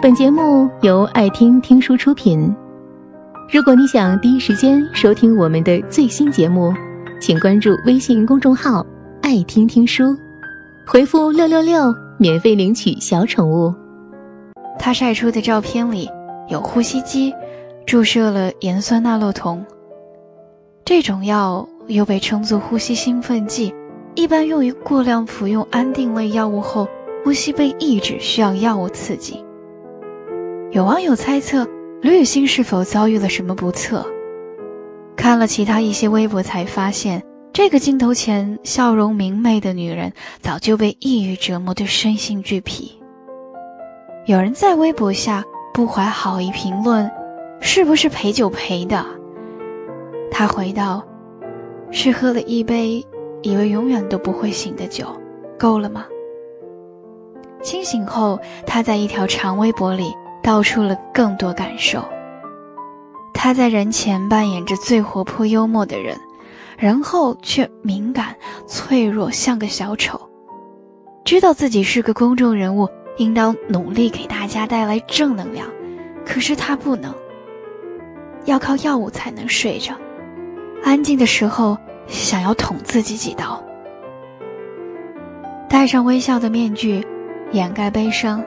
本节目由爱听听书出品。如果你想第一时间收听我们的最新节目，请关注微信公众号“爱听听书”，回复“六六六”免费领取小宠物。他晒出的照片里有呼吸机，注射了盐酸纳洛酮。这种药又被称作呼吸兴奋剂，一般用于过量服用安定类药物后，呼吸被抑制，需要药物刺激。有网友猜测吕雨欣是否遭遇了什么不测？看了其他一些微博才发现，这个镜头前笑容明媚的女人早就被抑郁折磨得身心俱疲。有人在微博下不怀好意评论：“是不是陪酒陪的？”他回道：“是喝了一杯以为永远都不会醒的酒，够了吗？”清醒后，他在一条长微博里道出了更多感受。他在人前扮演着最活泼幽默的人，人后却敏感脆弱，像个小丑。知道自己是个公众人物，应当努力给大家带来正能量，可是他不能，要靠药物才能睡着。安静的时候，想要捅自己几刀。戴上微笑的面具，掩盖悲伤，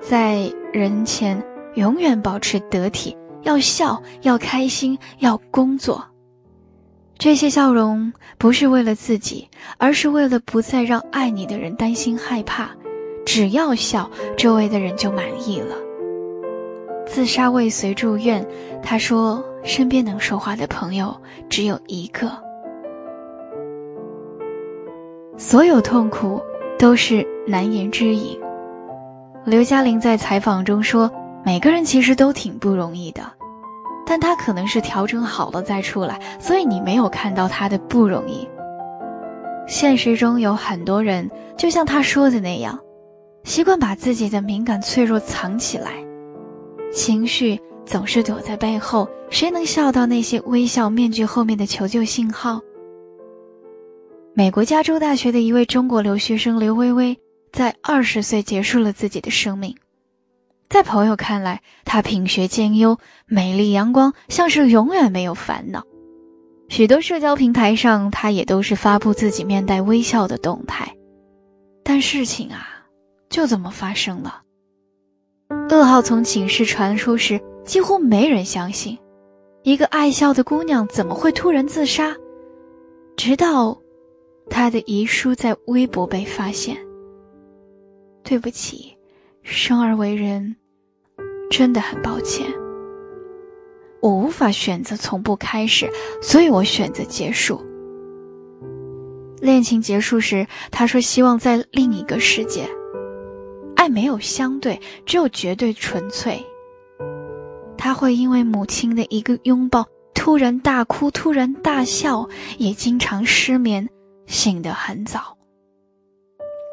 在人前永远保持得体。要笑，要开心，要工作。这些笑容不是为了自己，而是为了不再让爱你的人担心害怕。只要笑，周围的人就满意了。自杀未遂住院，他说。身边能说话的朋友只有一个。所有痛苦都是难言之隐。刘嘉玲在采访中说：“每个人其实都挺不容易的，但他可能是调整好了再出来，所以你没有看到他的不容易。”现实中有很多人，就像他说的那样，习惯把自己的敏感脆弱藏起来，情绪。总是躲在背后，谁能笑到那些微笑面具后面的求救信号？美国加州大学的一位中国留学生刘微微，在二十岁结束了自己的生命。在朋友看来，她品学兼优、美丽阳光，像是永远没有烦恼。许多社交平台上，她也都是发布自己面带微笑的动态。但事情啊，就这么发生了。噩耗从寝室传出时。几乎没人相信，一个爱笑的姑娘怎么会突然自杀？直到，她的遗书在微博被发现。对不起，生而为人，真的很抱歉。我无法选择从不开始，所以我选择结束。恋情结束时，他说希望在另一个世界，爱没有相对，只有绝对纯粹。他会因为母亲的一个拥抱突然大哭，突然大笑，也经常失眠，醒得很早。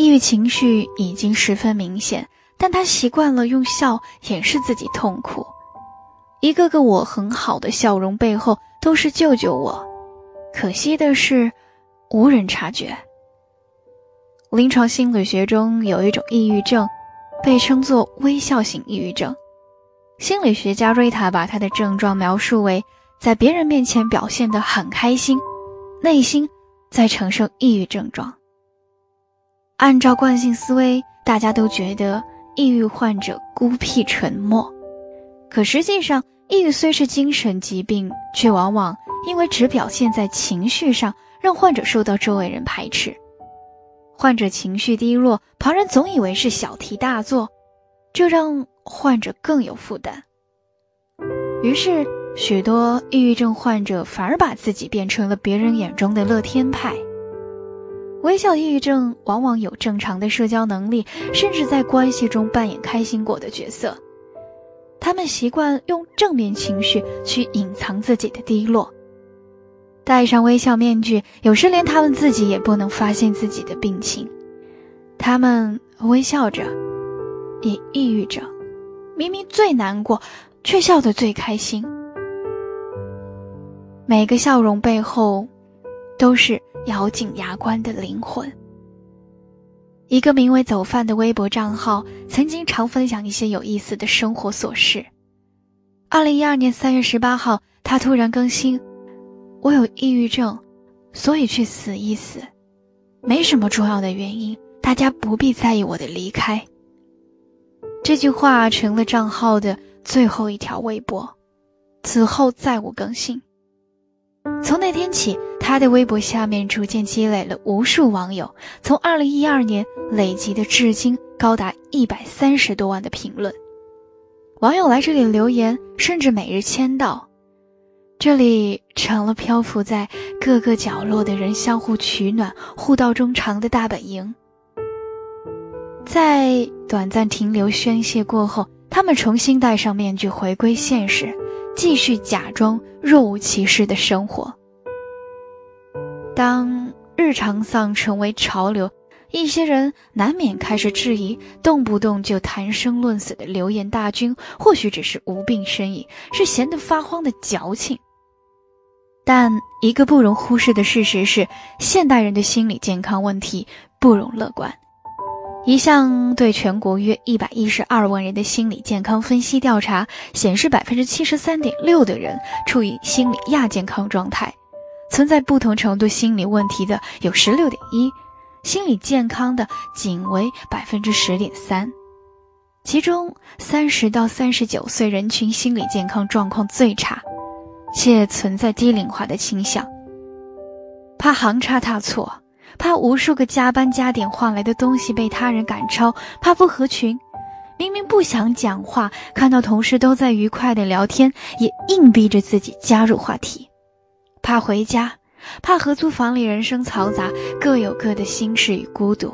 抑郁情绪已经十分明显，但他习惯了用笑掩饰自己痛苦。一个个我很好的笑容背后，都是救救我。可惜的是，无人察觉。临床心理学中有一种抑郁症，被称作微笑型抑郁症。心理学家瑞塔把他的症状描述为，在别人面前表现得很开心，内心在承受抑郁症状。按照惯性思维，大家都觉得抑郁患者孤僻沉默，可实际上，抑郁虽是精神疾病，却往往因为只表现在情绪上，让患者受到周围人排斥。患者情绪低落，旁人总以为是小题大做，这让。患者更有负担，于是许多抑郁症患者反而把自己变成了别人眼中的乐天派。微笑抑郁症往往有正常的社交能力，甚至在关系中扮演开心果的角色。他们习惯用正面情绪去隐藏自己的低落，戴上微笑面具，有时连他们自己也不能发现自己的病情。他们微笑着，也抑郁着。明明最难过，却笑得最开心。每个笑容背后，都是咬紧牙关的灵魂。一个名为“走饭”的微博账号，曾经常分享一些有意思的生活琐事。二零一二年三月十八号，他突然更新：“我有抑郁症，所以去死一死，没什么重要的原因，大家不必在意我的离开。”这句话成了账号的最后一条微博，此后再无更新。从那天起，他的微博下面逐渐积累了无数网友，从二零一二年累积的至今高达一百三十多万的评论。网友来这里留言，甚至每日签到，这里成了漂浮在各个角落的人相互取暖、互道衷肠的大本营。在短暂停留宣泄过后，他们重新戴上面具，回归现实，继续假装若无其事的生活。当日常丧成为潮流。一些人难免开始质疑，动不动就谈生论死的流言大军，或许只是无病呻吟，是闲得发慌的矫情。但一个不容忽视的事实是，现代人的心理健康问题不容乐观。一项对全国约一百一十二万人的心理健康分析调查显示，百分之七十三点六的人处于心理亚健康状态，存在不同程度心理问题的有十六点一。心理健康的仅为百分之十点三，其中三十到三十九岁人群心理健康状况最差，且存在低龄化的倾向。怕行差踏错，怕无数个加班加点换来的东西被他人赶超，怕不合群，明明不想讲话，看到同事都在愉快的聊天，也硬逼着自己加入话题，怕回家。怕合租房里人声嘈杂，各有各的心事与孤独；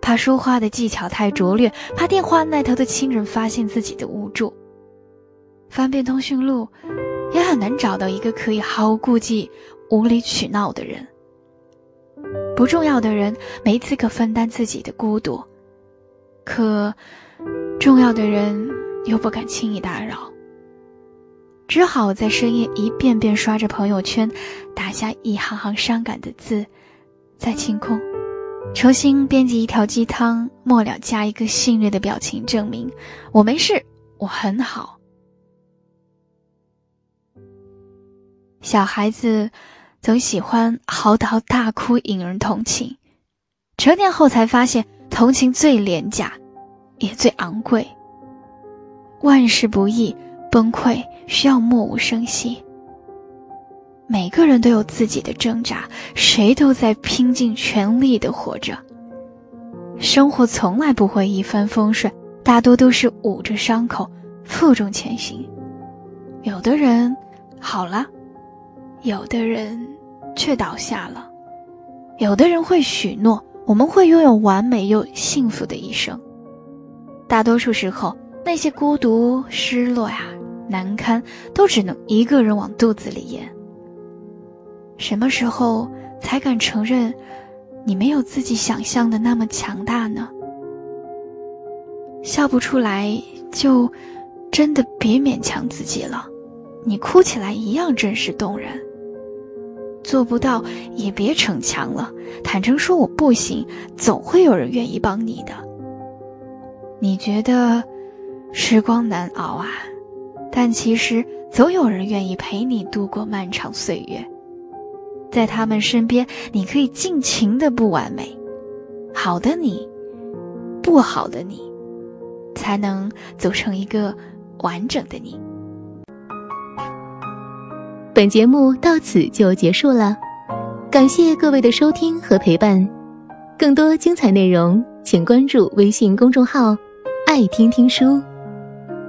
怕说话的技巧太拙劣，怕电话那头的亲人发现自己的无助。翻遍通讯录，也很难找到一个可以毫无顾忌、无理取闹的人。不重要的人没资格分担自己的孤独，可重要的人又不敢轻易打扰。只好在深夜一遍遍刷着朋友圈，打下一行行伤感的字，再清空，重新编辑一条鸡汤，末了加一个信任的表情，证明我没事，我很好。小孩子总喜欢嚎啕大哭引人同情，成年后才发现，同情最廉价，也最昂贵。万事不易。崩溃需要默无声息。每个人都有自己的挣扎，谁都在拼尽全力的活着。生活从来不会一帆风顺，大多都是捂着伤口，负重前行。有的人好了，有的人却倒下了。有的人会许诺，我们会拥有完美又幸福的一生。大多数时候，那些孤独、失落呀。难堪都只能一个人往肚子里咽。什么时候才敢承认，你没有自己想象的那么强大呢？笑不出来就真的别勉强自己了，你哭起来一样真实动人。做不到也别逞强了，坦诚说我不行，总会有人愿意帮你的。你觉得时光难熬啊？但其实总有人愿意陪你度过漫长岁月，在他们身边，你可以尽情的不完美，好的你，不好的你，才能组成一个完整的你。本节目到此就结束了，感谢各位的收听和陪伴，更多精彩内容请关注微信公众号“爱听听书”。